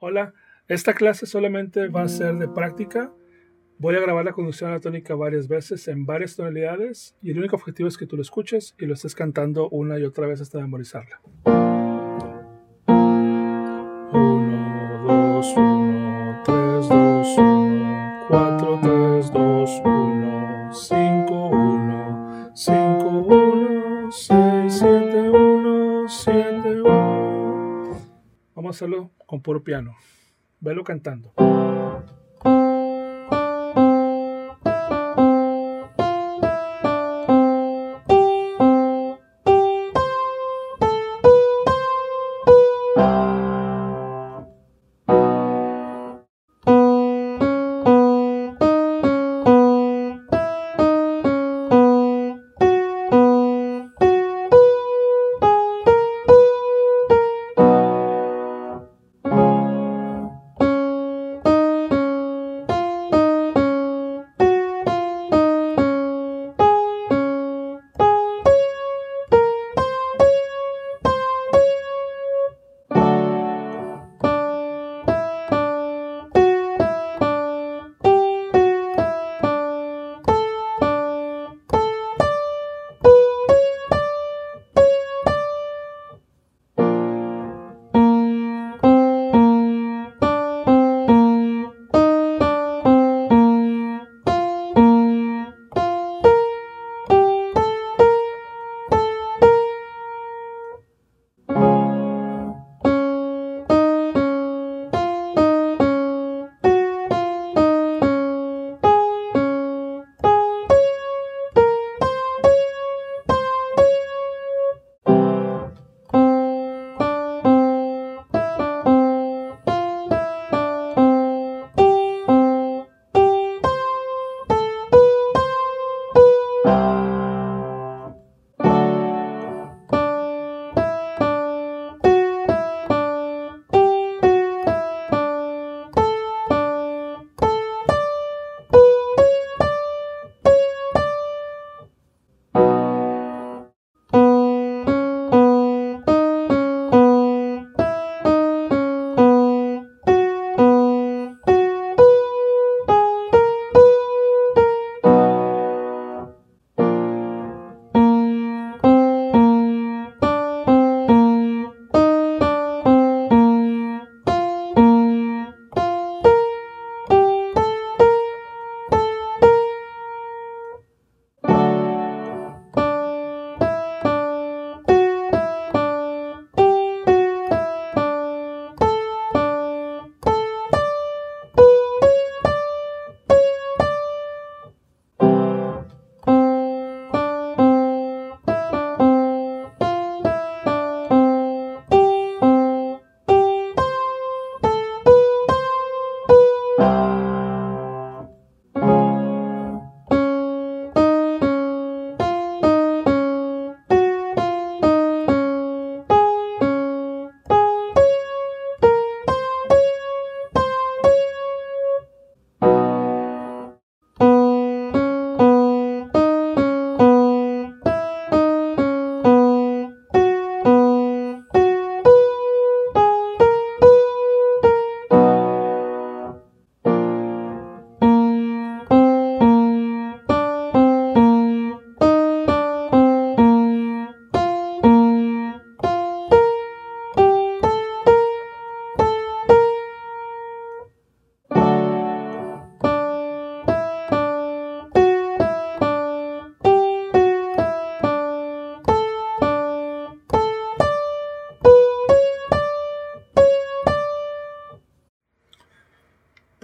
Hola, esta clase solamente va a ser de práctica. Voy a grabar la conducción anatónica varias veces en varias tonalidades y el único objetivo es que tú lo escuches y lo estés cantando una y otra vez hasta memorizarla. 1, 2, 1, 3, 2, 1, 4, 3, 2, 1, 5, 1, 5, 1, 6, 7, 1, 7, 1. Vamos hacerlo con puro piano. Velo cantando.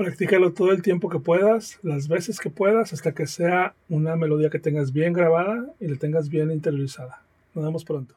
Practícalo todo el tiempo que puedas, las veces que puedas, hasta que sea una melodía que tengas bien grabada y la tengas bien interiorizada. Nos vemos pronto.